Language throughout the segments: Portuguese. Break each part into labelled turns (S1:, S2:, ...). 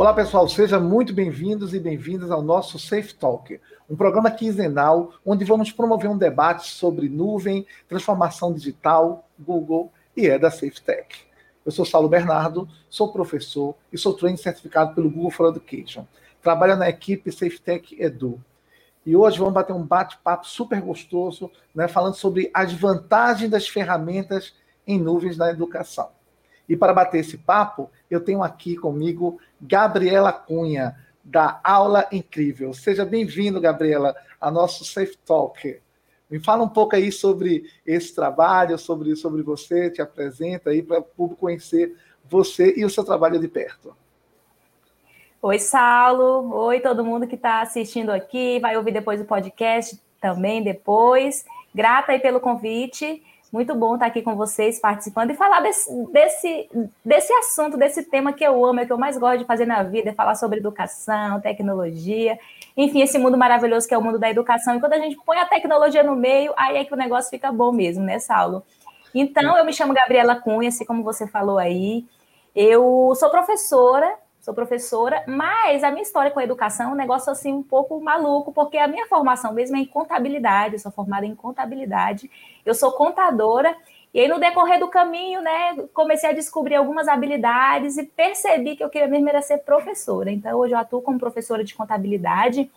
S1: Olá, pessoal, sejam muito bem-vindos e bem-vindas ao nosso Safe Talk, um programa quinzenal onde vamos promover um debate sobre nuvem, transformação digital, Google e é da SafeTech. Eu sou Saulo Bernardo, sou professor e sou trainer certificado pelo Google for Education. Trabalho na equipe SafeTech Edu. E hoje vamos bater um bate-papo super gostoso, né, falando sobre as vantagens das ferramentas em nuvens na educação. E para bater esse papo, eu tenho aqui comigo Gabriela Cunha, da Aula Incrível. Seja bem-vindo, Gabriela, ao nosso Safe Talk. Me fala um pouco aí sobre esse trabalho, sobre, sobre você, te apresenta aí para o público conhecer você e o seu trabalho de perto.
S2: Oi, Saulo. Oi, todo mundo que está assistindo aqui, vai ouvir depois o podcast também depois. Grata aí pelo convite. Muito bom estar aqui com vocês, participando e falar desse, desse, desse assunto, desse tema que eu amo, é que eu mais gosto de fazer na vida, é falar sobre educação, tecnologia, enfim, esse mundo maravilhoso que é o mundo da educação. E quando a gente põe a tecnologia no meio, aí é que o negócio fica bom mesmo, né, Saulo? Então, eu me chamo Gabriela Cunha, assim como você falou aí. Eu sou professora sou professora, mas a minha história com a educação é um negócio assim um pouco maluco, porque a minha formação mesmo é em contabilidade, eu sou formada em contabilidade, eu sou contadora, e aí no decorrer do caminho, né, comecei a descobrir algumas habilidades e percebi que eu queria mesmo era ser professora. Então hoje eu atuo como professora de contabilidade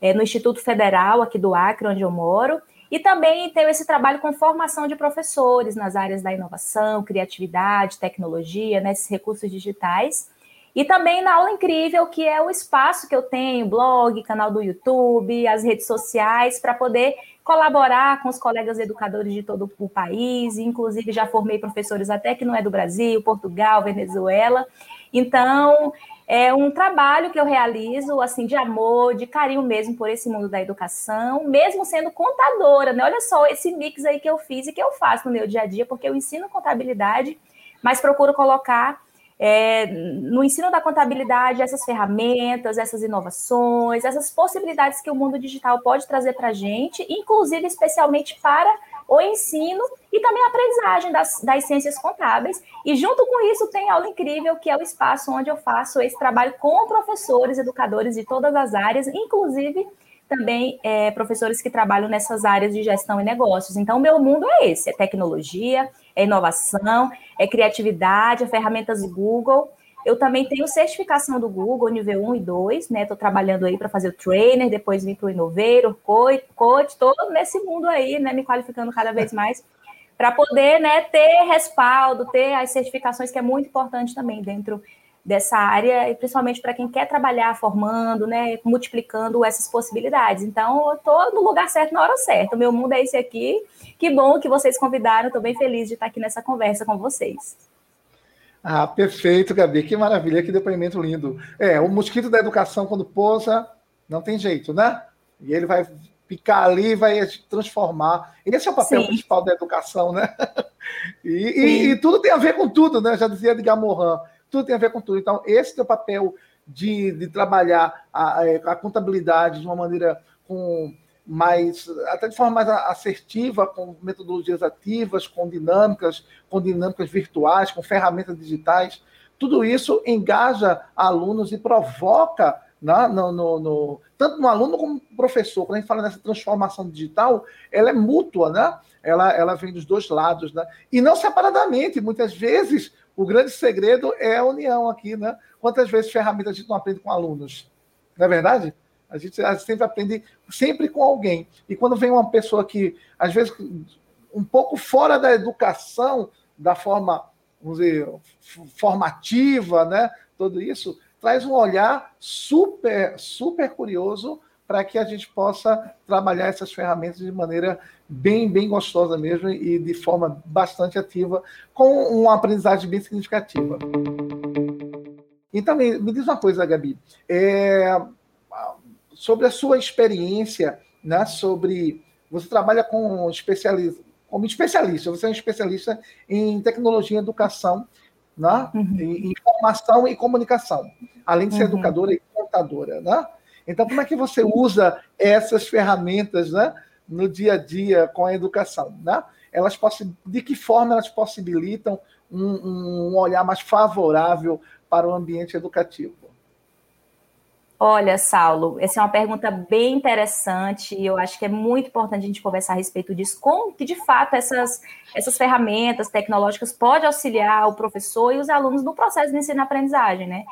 S2: é, no Instituto Federal aqui do Acre, onde eu moro, e também tenho esse trabalho com formação de professores nas áreas da inovação, criatividade, tecnologia, nesses né, recursos digitais. E também na aula incrível, que é o espaço que eu tenho, blog, canal do YouTube, as redes sociais, para poder colaborar com os colegas educadores de todo o país, inclusive já formei professores até que não é do Brasil, Portugal, Venezuela. Então, é um trabalho que eu realizo assim de amor, de carinho mesmo por esse mundo da educação, mesmo sendo contadora, né? Olha só esse mix aí que eu fiz e que eu faço no meu dia a dia, porque eu ensino contabilidade, mas procuro colocar é, no ensino da contabilidade, essas ferramentas, essas inovações, essas possibilidades que o mundo digital pode trazer para a gente, inclusive especialmente para o ensino e também a aprendizagem das, das ciências contábeis. E junto com isso tem aula incrível, que é o espaço onde eu faço esse trabalho com professores, educadores de todas as áreas, inclusive também é, professores que trabalham nessas áreas de gestão e negócios. Então, meu mundo é esse: é tecnologia, é inovação, é criatividade, é ferramentas Google. Eu também tenho certificação do Google, nível 1 e 2, né? Estou trabalhando aí para fazer o trainer, depois vim para o Inoveiro, coach, todo nesse mundo aí, né? Me qualificando cada vez mais para poder né, ter respaldo, ter as certificações, que é muito importante também dentro dessa área, e principalmente para quem quer trabalhar formando, né, multiplicando essas possibilidades. Então, eu estou no lugar certo na hora certa. O meu mundo é esse aqui. Que bom que vocês convidaram. Estou bem feliz de estar aqui nessa conversa com vocês.
S1: Ah, perfeito, Gabi. Que maravilha, que depoimento lindo. É, o mosquito da educação, quando pousa, não tem jeito, né? E ele vai picar ali e vai transformar. Esse é o papel Sim. principal da educação, né? E, e, e, tudo tem a ver com tudo, né? Já dizia Edgar Morin tudo tem a ver com tudo. Então, esse é o papel de, de trabalhar a, a, contabilidade de uma maneira com mais, até de forma mais assertiva, com metodologias ativas, com dinâmicas, com dinâmicas virtuais, com ferramentas digitais. Tudo isso engaja alunos e provoca né, no, no, no, tanto no aluno como no professor. Quando a gente fala nessa transformação digital, ela é mútua, né? Ela, ela vem dos dois lados, né? E não separadamente. Muitas vezes o grande segredo é a união aqui, né? Quantas vezes ferramentas a gente não aprende com alunos? Não é verdade? A gente, a gente sempre aprende sempre com alguém. E quando vem uma pessoa que, às vezes, um pouco fora da educação, da forma, vamos dizer, formativa, né? Tudo isso, traz um olhar super, super curioso para que a gente possa trabalhar essas ferramentas de maneira bem, bem gostosa mesmo e de forma bastante ativa, com uma aprendizagem bem significativa. Então, me, me diz uma coisa, Gabi, é, sobre a sua experiência, né, sobre você trabalha com especialista, como especialista, você é um especialista em tecnologia e educação, né, uhum. em informação e comunicação, além de ser uhum. educadora e contadora, né? Então, como é que você usa essas ferramentas, né? no dia a dia com a educação, né? Elas de que forma elas possibilitam um, um olhar mais favorável para o ambiente educativo?
S2: Olha, Saulo, essa é uma pergunta bem interessante e eu acho que é muito importante a gente conversar a respeito disso, como que de fato essas, essas ferramentas tecnológicas podem auxiliar o professor e os alunos no processo de ensino-aprendizagem, né?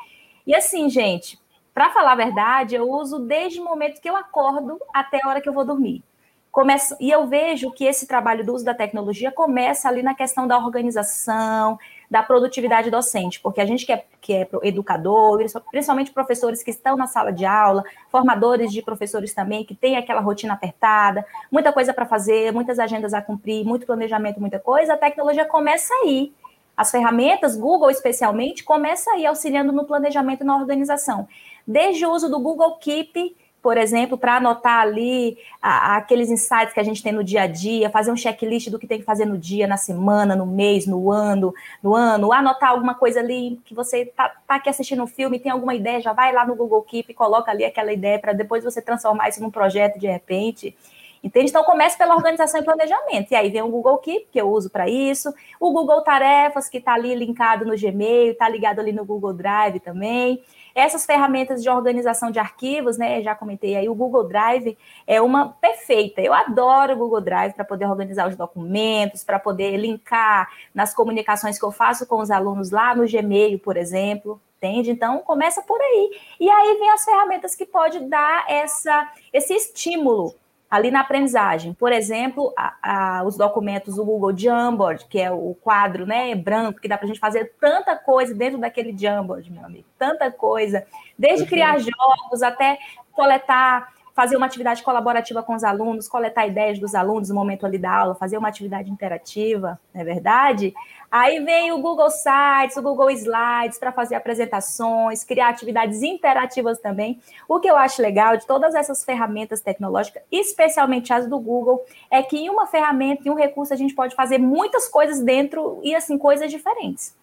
S2: E assim, gente, para falar a verdade, eu uso desde o momento que eu acordo até a hora que eu vou dormir. Começa, e eu vejo que esse trabalho do uso da tecnologia começa ali na questão da organização, da produtividade docente, porque a gente que é, que é educador, principalmente professores que estão na sala de aula, formadores de professores também, que tem aquela rotina apertada, muita coisa para fazer, muitas agendas a cumprir, muito planejamento, muita coisa, a tecnologia começa aí. As ferramentas, Google especialmente, começa aí auxiliando no planejamento e na organização. Desde o uso do Google Keep, por exemplo, para anotar ali a, aqueles insights que a gente tem no dia a dia, fazer um checklist do que tem que fazer no dia, na semana, no mês, no ano, no ano, anotar alguma coisa ali que você tá, tá aqui assistindo um filme, tem alguma ideia, já vai lá no Google Keep coloca ali aquela ideia para depois você transformar isso num projeto de repente. Entende? Então, comece pela organização e planejamento. E aí vem o Google Keep, que eu uso para isso, o Google Tarefas, que está ali linkado no Gmail, está ligado ali no Google Drive também. Essas ferramentas de organização de arquivos, né? Já comentei aí, o Google Drive é uma perfeita. Eu adoro o Google Drive para poder organizar os documentos, para poder linkar nas comunicações que eu faço com os alunos lá no Gmail, por exemplo. Entende? Então, começa por aí. E aí vem as ferramentas que pode dar essa, esse estímulo ali na aprendizagem. Por exemplo, a, a, os documentos do Google Jamboard, que é o quadro né, branco, que dá para a gente fazer tanta coisa dentro daquele Jamboard, meu amigo, tanta coisa, desde criar jogos até coletar, fazer uma atividade colaborativa com os alunos, coletar ideias dos alunos no momento ali da aula, fazer uma atividade interativa, não é verdade? Aí vem o Google Sites, o Google Slides para fazer apresentações, criar atividades interativas também. O que eu acho legal de todas essas ferramentas tecnológicas, especialmente as do Google, é que em uma ferramenta, em um recurso, a gente pode fazer muitas coisas dentro e assim, coisas diferentes.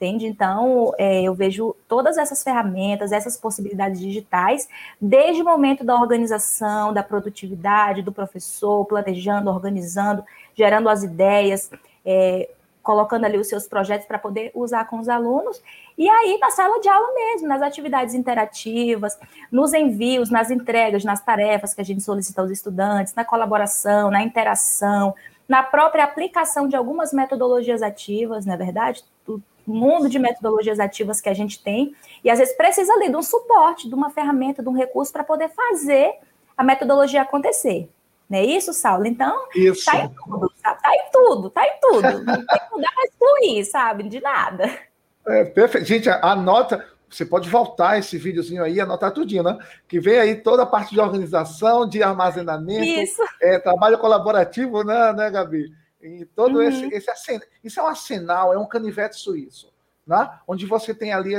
S2: Entende? Então, é, eu vejo todas essas ferramentas, essas possibilidades digitais, desde o momento da organização, da produtividade, do professor, planejando, organizando, gerando as ideias, é, colocando ali os seus projetos para poder usar com os alunos, e aí na sala de aula mesmo, nas atividades interativas, nos envios, nas entregas, nas tarefas que a gente solicita aos estudantes, na colaboração, na interação, na própria aplicação de algumas metodologias ativas, não é verdade? Mundo de metodologias ativas que a gente tem, e às vezes precisa ali de um suporte, de uma ferramenta, de um recurso para poder fazer a metodologia acontecer. Não é isso, Saulo? Então,
S1: isso.
S2: tá em tudo, sabe? Tá em tudo, tá em tudo. Não, tem, não dá para excluir, sabe? De nada.
S1: É, perfeito. Gente, anota, você pode voltar esse videozinho aí, anotar tudinho, né? Que vem aí toda a parte de organização, de armazenamento,
S2: isso.
S1: É, trabalho colaborativo, né, né, Gabi? E todo uhum. esse, esse isso é um arsenal, é um canivete suíço né? onde você tem ali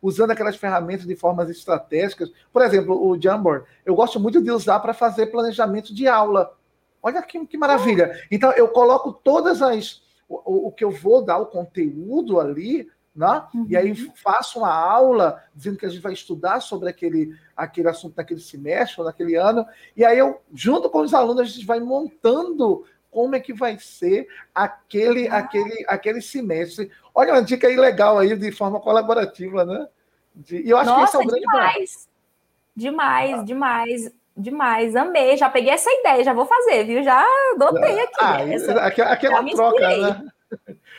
S1: usando aquelas ferramentas de formas estratégicas. Por exemplo, o Jamboard, eu gosto muito de usar para fazer planejamento de aula. Olha que, que maravilha. Então, eu coloco todas as. O, o que eu vou dar, o conteúdo ali, né? Uhum. E aí uhum. faço uma aula dizendo que a gente vai estudar sobre aquele, aquele assunto naquele semestre ou naquele ano. E aí eu, junto com os alunos, a gente vai montando como é que vai ser aquele, ah. aquele, aquele semestre. Olha uma dica aí legal aí de forma colaborativa, né?
S2: De, e eu acho Nossa, que esse é o grande demais. Demais, ah. demais, demais. Amei, já peguei essa ideia, já vou fazer, viu? Já adotei aqui.
S1: Ah, essa, aqui, uma troca, né?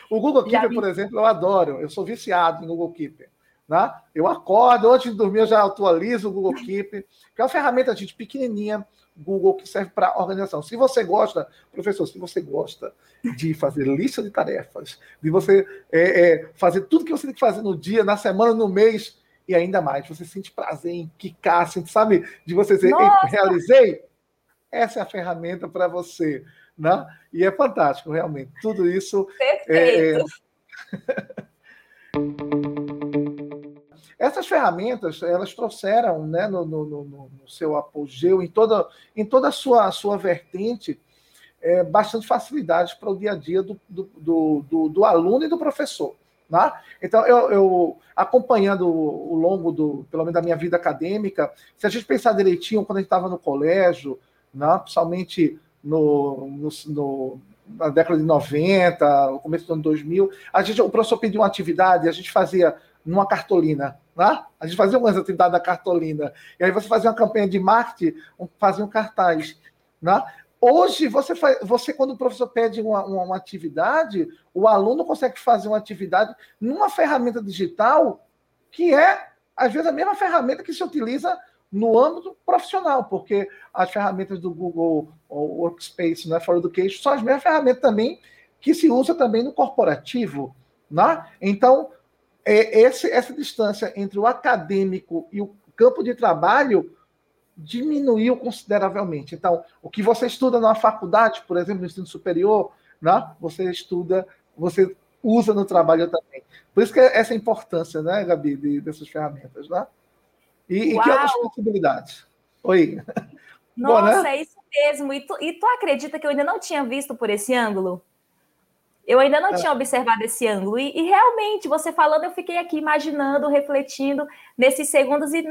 S1: O Google Keeper, me... por exemplo, eu adoro. Eu sou viciado no Google Keeper. Né? Eu acordo, antes de dormir, eu já atualizo o Google Keep, que é uma ferramenta, gente, pequenininha, Google que serve para organização. Se você gosta, professor, se você gosta de fazer lista de tarefas, de você é, é, fazer tudo que você tem que fazer no dia, na semana, no mês, e ainda mais, você sente prazer em quicar, sente, sabe, de você dizer, realizei, essa é a ferramenta para você. Né? E é fantástico, realmente. Tudo isso.
S2: Perfeito.
S1: É... Essas ferramentas, elas trouxeram né, no, no, no, no seu apogeu, em toda, em toda a sua, sua vertente, é, bastante facilidade para o dia a dia do, do, do, do, aluno e do professor. Né? Então, eu, eu acompanhando o longo do, pelo menos da minha vida acadêmica, se a gente pensar direitinho, quando a gente estava no colégio, né, principalmente no, no, no, na década de 90, no começo do ano 2000, a gente, o professor pediu uma atividade, a gente fazia numa cartolina. Né? A gente fazia umas atividades da cartolina. E aí você fazia uma campanha de marketing, fazia um cartaz. Né? Hoje, você, faz, você, quando o professor pede uma, uma, uma, atividade, o aluno consegue fazer uma atividade numa ferramenta digital que é, às vezes, a mesma ferramenta que se utiliza no âmbito profissional, porque as ferramentas do Google Workspace, né, For Education, são as mesmas ferramentas também que se usa também no corporativo. Né? Então, é, esse, essa distância entre o acadêmico e o campo de trabalho diminuiu consideravelmente. Então, o que você estuda na faculdade, por exemplo, no ensino superior, né, você estuda, você usa no trabalho também. Por isso que é essa importância, né, Gabi, de, dessas ferramentas, né? E, e que outras possibilidades? Oi.
S2: Nossa, Bom, né? é isso mesmo. E tu, e tu acredita que eu ainda não tinha visto por esse ângulo? Eu ainda não é. tinha observado esse ângulo. E, e, realmente, você falando, eu fiquei aqui imaginando, refletindo nesses segundos. E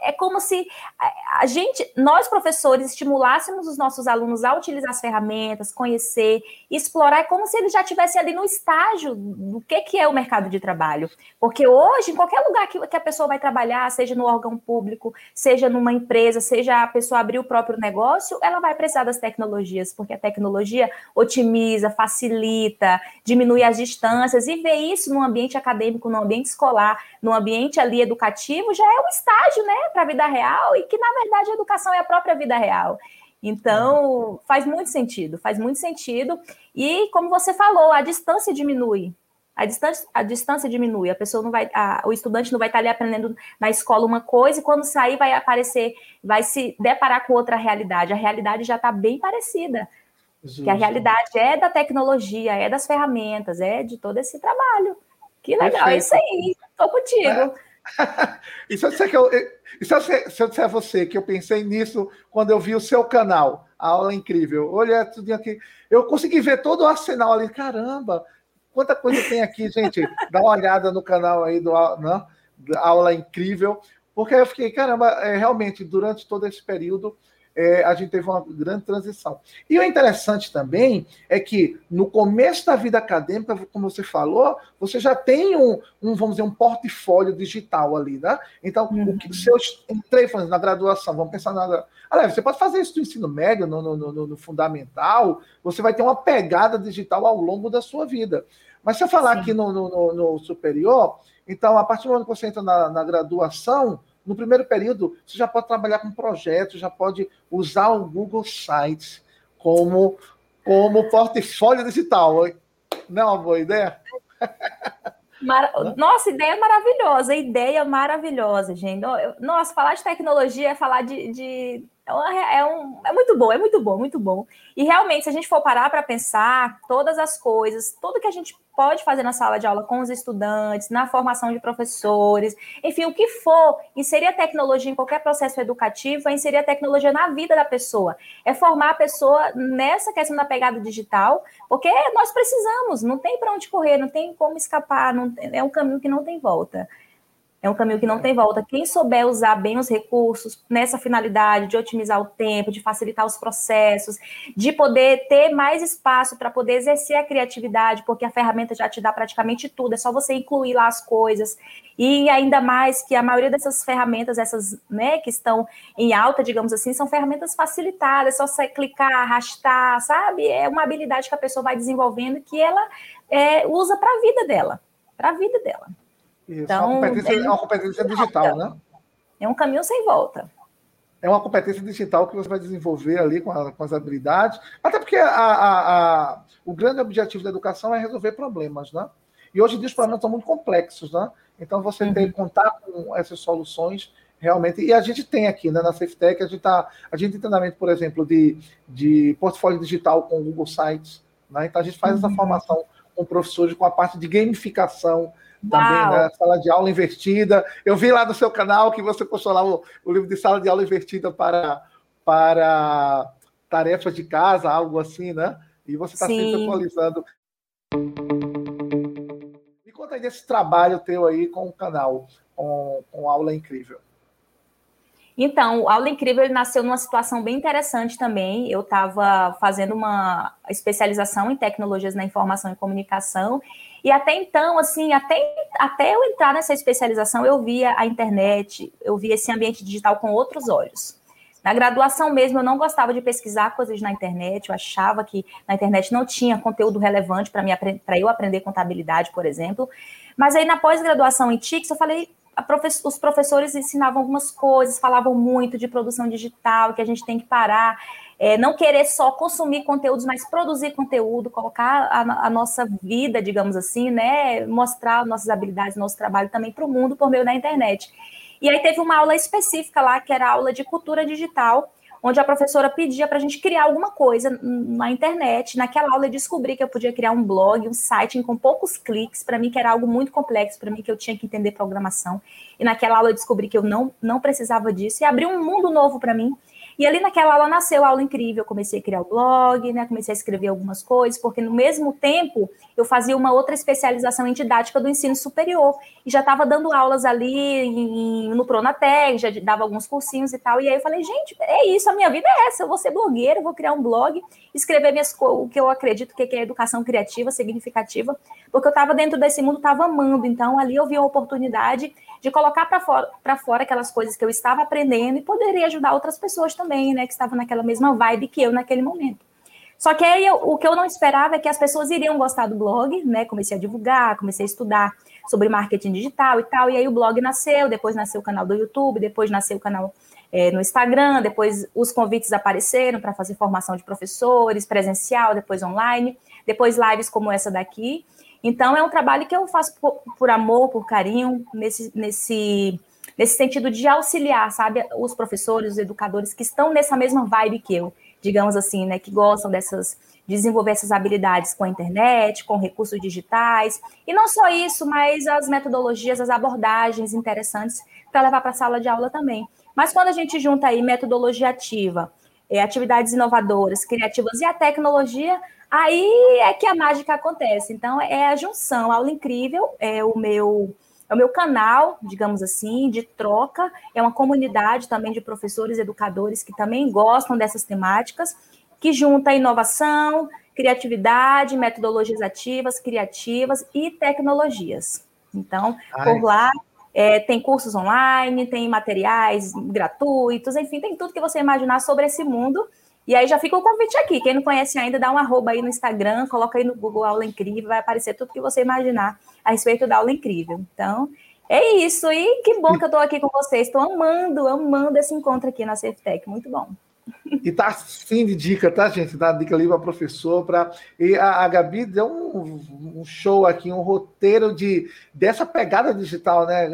S2: é como se a, a, gente, nós professores, estimulássemos os nossos alunos a utilizar as ferramentas, conhecer, explorar. É como se eles já estivessem ali no estágio do que, que é o mercado de trabalho. Porque hoje, em qualquer lugar que, que a pessoa vai trabalhar, seja no órgão público, seja numa empresa, seja a pessoa abrir o próprio negócio, ela vai precisar das tecnologias, porque a tecnologia otimiza, facilita diminui as distâncias e ver isso no ambiente acadêmico, no ambiente escolar, no ambiente ali educativo, já é um estágio, né, para a vida real e que na verdade a educação é a própria vida real. Então, faz muito sentido, faz muito sentido. E como você falou, a distância diminui. A distância, a distância diminui, a pessoa não vai, a, o estudante não vai estar ali aprendendo na escola uma coisa e quando sair vai aparecer, vai se deparar com outra realidade. A realidade já está bem parecida. Justo. Que a realidade é da tecnologia, é das ferramentas, é de todo esse trabalho. Que legal, é isso aí. Estou contigo.
S1: É. e se eu, disser que eu, se, eu, se eu disser a você que eu pensei nisso quando eu vi o seu canal, a aula incrível. Olha tudo aqui. Eu consegui ver todo o arsenal ali. Caramba, quanta coisa tem aqui, gente. Dá uma olhada no canal aí do né, da aula incrível. Porque eu fiquei, caramba, é, realmente, durante todo esse período, é, a gente teve uma grande transição. E o interessante também é que no começo da vida acadêmica, como você falou, você já tem um, um vamos dizer, um portfólio digital ali, né? Então, uhum. o que, se eu entrei na graduação, vamos pensar na. Aliás, você pode fazer isso no ensino médio, no, no, no, no fundamental, você vai ter uma pegada digital ao longo da sua vida. Mas se eu falar Sim. aqui no, no, no, superior, então, a partir do momento que você entra na, na graduação, no primeiro período, você já pode trabalhar com projetos, já pode usar o Google Sites como, como portfólio digital. Não é uma boa ideia?
S2: Mar... Nossa, ideia maravilhosa, ideia maravilhosa, gente. Nossa, falar de tecnologia é falar de, de é, é, um, é muito bom, é muito bom, muito bom. E realmente, se a gente for parar para pensar, todas as coisas, tudo que a gente pode fazer na sala de aula com os estudantes, na formação de professores, enfim, o que for, inserir a tecnologia em qualquer processo educativo é inserir a tecnologia na vida da pessoa, é formar a pessoa nessa questão da pegada digital, porque nós precisamos, não tem para onde correr, não tem como escapar, não, é um caminho que não tem volta. É um caminho que não tem volta. Quem souber usar bem os recursos nessa finalidade de otimizar o tempo, de facilitar os processos, de poder ter mais espaço para poder exercer a criatividade, porque a ferramenta já te dá praticamente tudo, é só você incluir lá as coisas. E ainda mais que a maioria dessas ferramentas, essas né, que estão em alta, digamos assim, são ferramentas facilitadas, é só você clicar, arrastar, sabe? É uma habilidade que a pessoa vai desenvolvendo que ela é, usa para a vida dela, para a vida dela.
S1: Isso, então, uma competência, é uma competência digital, né?
S2: É um caminho sem volta.
S1: É uma competência digital que você vai desenvolver ali com, a, com as habilidades, até porque a, a, o grande objetivo da educação é resolver problemas, né? E hoje em dia os problemas são muito complexos, né? Então você uhum. tem que contar com essas soluções realmente. E a gente tem aqui né, na SafeTech, a gente, tá, a gente tem treinamento, por exemplo, de, de portfólio digital com o Google Sites. Né? Então a gente faz uhum. essa formação com professores com a parte de gamificação, também, né? Sala de aula invertida. Eu vi lá no seu canal que você postou lá o, o livro de sala de aula invertida para, para tarefas de casa, algo assim, né? E você está sempre atualizando. Me conta aí desse trabalho teu aí com o canal, com, com aula incrível.
S2: Então, o Aula Incrível ele nasceu numa situação bem interessante também. Eu estava fazendo uma especialização em tecnologias na informação e comunicação, e até então, assim, até, até eu entrar nessa especialização, eu via a internet, eu via esse ambiente digital com outros olhos. Na graduação mesmo, eu não gostava de pesquisar coisas na internet, eu achava que na internet não tinha conteúdo relevante para eu aprender contabilidade, por exemplo. Mas aí na pós-graduação em TICS, eu falei, os professores ensinavam algumas coisas, falavam muito de produção digital, que a gente tem que parar, é, não querer só consumir conteúdos, mas produzir conteúdo, colocar a, a, nossa vida, digamos assim, né, mostrar nossas habilidades, nosso trabalho também para o mundo por meio da internet. E aí teve uma aula específica lá, que era a aula de cultura digital, onde a professora pedia para a gente criar alguma coisa na internet. Naquela aula eu descobri que eu podia criar um blog, um site com poucos cliques, para mim que era algo muito complexo, para mim que eu tinha que entender programação. E naquela aula eu descobri que eu não, não precisava disso e abriu um mundo novo para mim. E ali naquela aula nasceu a aula incrível. Eu comecei a criar o blog, né? Comecei a escrever algumas coisas, porque no mesmo tempo eu fazia uma outra especialização em didática do ensino superior. E já estava dando aulas ali em, no Pronatec, já dava alguns cursinhos e tal. E aí eu falei, gente, é isso, a minha vida é essa. Eu vou ser blogueira, vou criar um blog, escrever minhas, o que eu acredito que é educação criativa, significativa, porque eu estava dentro desse mundo, estava amando. Então ali eu vi uma oportunidade de colocar para fora, fora aquelas coisas que eu estava aprendendo e poderia ajudar outras pessoas também, né, que estavam naquela mesma vibe que eu naquele momento. Só que aí eu, o que eu não esperava é que as pessoas iriam gostar do blog, né? Comecei a divulgar, comecei a estudar sobre marketing digital e tal, e aí o blog nasceu, depois nasceu o canal do YouTube, depois nasceu o canal é, no Instagram, depois os convites apareceram para fazer formação de professores, presencial, depois online, depois lives como essa daqui. Então, é um trabalho que eu faço por, por amor, por carinho, nesse, nesse, nesse sentido de auxiliar, sabe, os professores, os educadores que estão nessa mesma vibe que eu, digamos assim, né, que gostam dessas desenvolver essas habilidades com a internet, com recursos digitais, e não só isso, mas as metodologias, as abordagens interessantes para levar para a sala de aula também. Mas quando a gente junta aí metodologia ativa, é, atividades inovadoras, criativas e a tecnologia, Aí é que a mágica acontece. Então, é a junção, aula incrível, é o meu é o meu canal, digamos assim, de troca, é uma comunidade também de professores, educadores que também gostam dessas temáticas, que junta inovação, criatividade, metodologias ativas, criativas e tecnologias. Então, Ai. por lá é, tem cursos online, tem materiais gratuitos, enfim, tem tudo que você imaginar sobre esse mundo e aí já fica o convite aqui. Quem não conhece ainda, dá um arroba aí no Instagram, coloca aí no Google Aula Incrível, vai aparecer tudo que você imaginar a respeito da aula incrível. Então, é isso. E que bom que eu estou aqui com vocês. Estou amando, amando esse encontro aqui na SafeTech. Muito bom.
S1: E tá sim de dica, tá, gente? Dá dica ali para professor. Pra... E a, a Gabi deu um, um, show aqui, um roteiro de dessa pegada digital, né,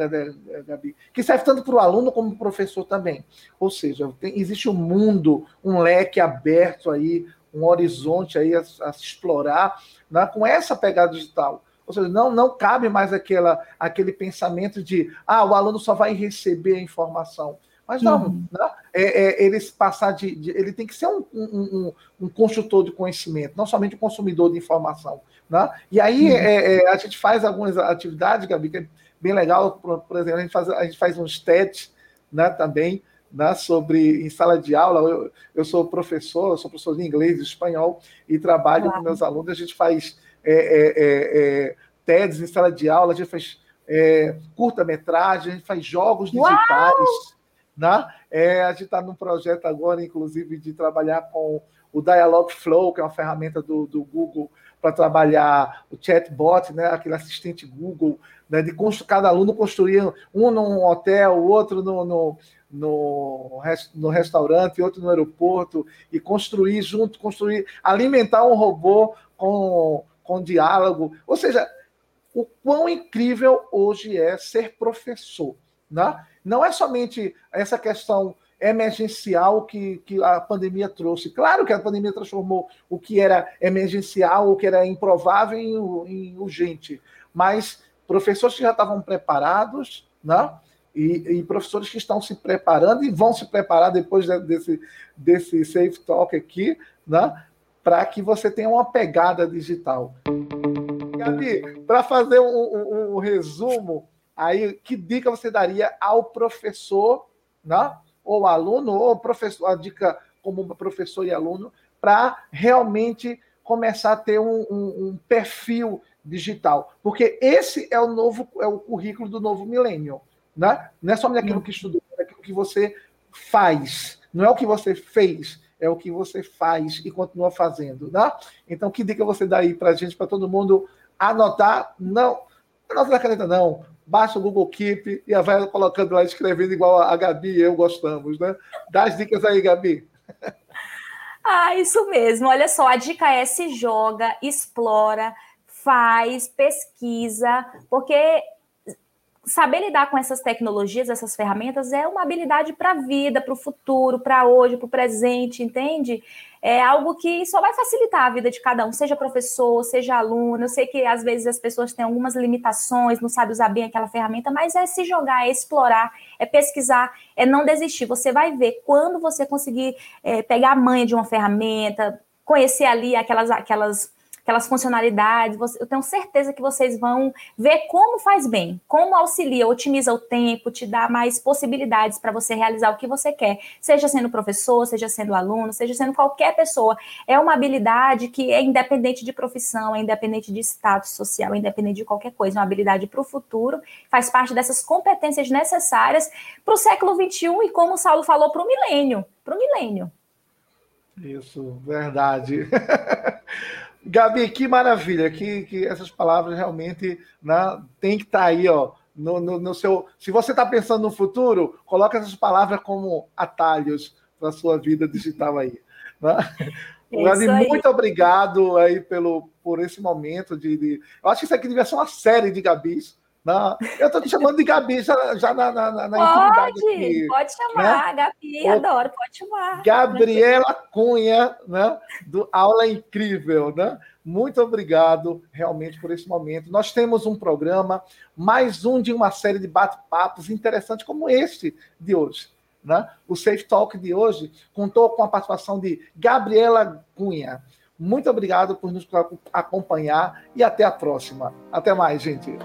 S1: Gabi? Que serve tanto para o aluno como para o professor também. Ou seja, tem, existe um mundo, um leque aberto aí, um horizonte aí a, a se explorar né, com essa pegada digital. Ou seja, não, não cabe mais aquela, aquele pensamento de ah, o aluno só vai receber a informação. Mas não, uhum. né? é, é, ele passar de, de, Ele tem que ser um, um, um, um, construtor de conhecimento, não somente um consumidor de informação. Né? E aí uhum. é, é, a gente faz algumas atividades, Gabi, que é bem legal. Por, por, exemplo, a gente faz, a gente faz uns TEDs né, também. Né, sobre em sala de aula, eu, eu sou professor, eu sou professor de inglês e espanhol e trabalho claro. com meus alunos. A gente faz é, é, é, TEDs em sala de aula, a gente faz curta-metragem, a gente faz jogos digitais. Uau! Né? É, a gente está num projeto agora, inclusive, de trabalhar com o Dialog Flow, que é uma ferramenta do, do Google para trabalhar o chatbot, né, aquele assistente Google, né, de cada aluno construir um num hotel, outro no, no, no, no restaurante, outro no aeroporto, e construir junto, construir, alimentar um robô com, com diálogo. Ou seja, o quão incrível hoje é ser professor. Né? Não é somente essa questão emergencial que, que a pandemia trouxe. Claro que a pandemia transformou o que era emergencial, o que era improvável em, em urgente, mas professores que já estavam preparados, né? E, e, professores que estão se preparando e vão se preparar depois desse, desse Safe Talk aqui, né? Para que você tenha uma pegada digital. Gabi, para fazer um, um, um resumo, Aí, que dica você daria ao professor, né? ou aluno, ou professor, a dica como professor e aluno, para realmente começar a ter um, um, um, perfil digital. Porque esse é o novo, é o currículo do novo milênio. Né? Não é só aquilo que estudou, é aquilo que você faz. Não é o que você fez, é o que você faz e continua fazendo. Né? Então, que dica você dá aí para a gente, para todo mundo anotar? Não, anota na caneta, não. Baixa o Google Keep e vai colocando lá, escrevendo igual a Gabi e eu gostamos. Né? Dá as dicas aí, Gabi.
S2: Ah, isso mesmo. Olha só, a dica é se joga, explora, faz, pesquisa, porque saber lidar com essas tecnologias, essas ferramentas, é uma habilidade para a vida, para o futuro, para hoje, para o presente, entende? É algo que só vai facilitar a vida de cada um, seja professor, seja aluno. Eu sei que às vezes as pessoas têm algumas limitações, não sabem usar bem aquela ferramenta, mas é se jogar, é explorar, é pesquisar, é não desistir. Você vai ver quando você conseguir é, pegar a manha de uma ferramenta, conhecer ali aquelas, aquelas aquelas funcionalidades. Eu tenho certeza que vocês vão ver como faz bem, como auxilia, otimiza o tempo, te dá mais possibilidades para você realizar o que você quer, seja sendo professor, seja sendo aluno, seja sendo qualquer pessoa. É uma habilidade que é independente de profissão, é independente de status social, é independente de qualquer coisa, é uma habilidade para o futuro, faz parte dessas competências necessárias para o século XXI e, como o Saulo falou, para o milênio. Para o milênio.
S1: Isso, verdade. Gabi, que maravilha, que, que essas palavras realmente né, tem que estar tá aí, ó, no, no, no, seu. Se você está pensando no futuro, coloque essas palavras como atalhos para a sua vida digital aí. Né? É Gabi, aí. muito obrigado aí pelo, por esse momento de, de, Eu acho que isso aqui devia ser uma série de Gabis não, eu estou te chamando de Gabi já, já na, na, na
S2: pode, intimidade. Pode chamar, né? Gabi, adoro, pode chamar.
S1: Gabriela Cunha, né? Do Aula Incrível, né? Muito obrigado realmente por esse momento. Nós temos um programa, mais um de uma série de bate-papos interessantes como este de hoje. Né? O Safe Talk de hoje contou com a participação de Gabriela Cunha. Muito obrigado por nos acompanhar e até a próxima. Até mais, gente.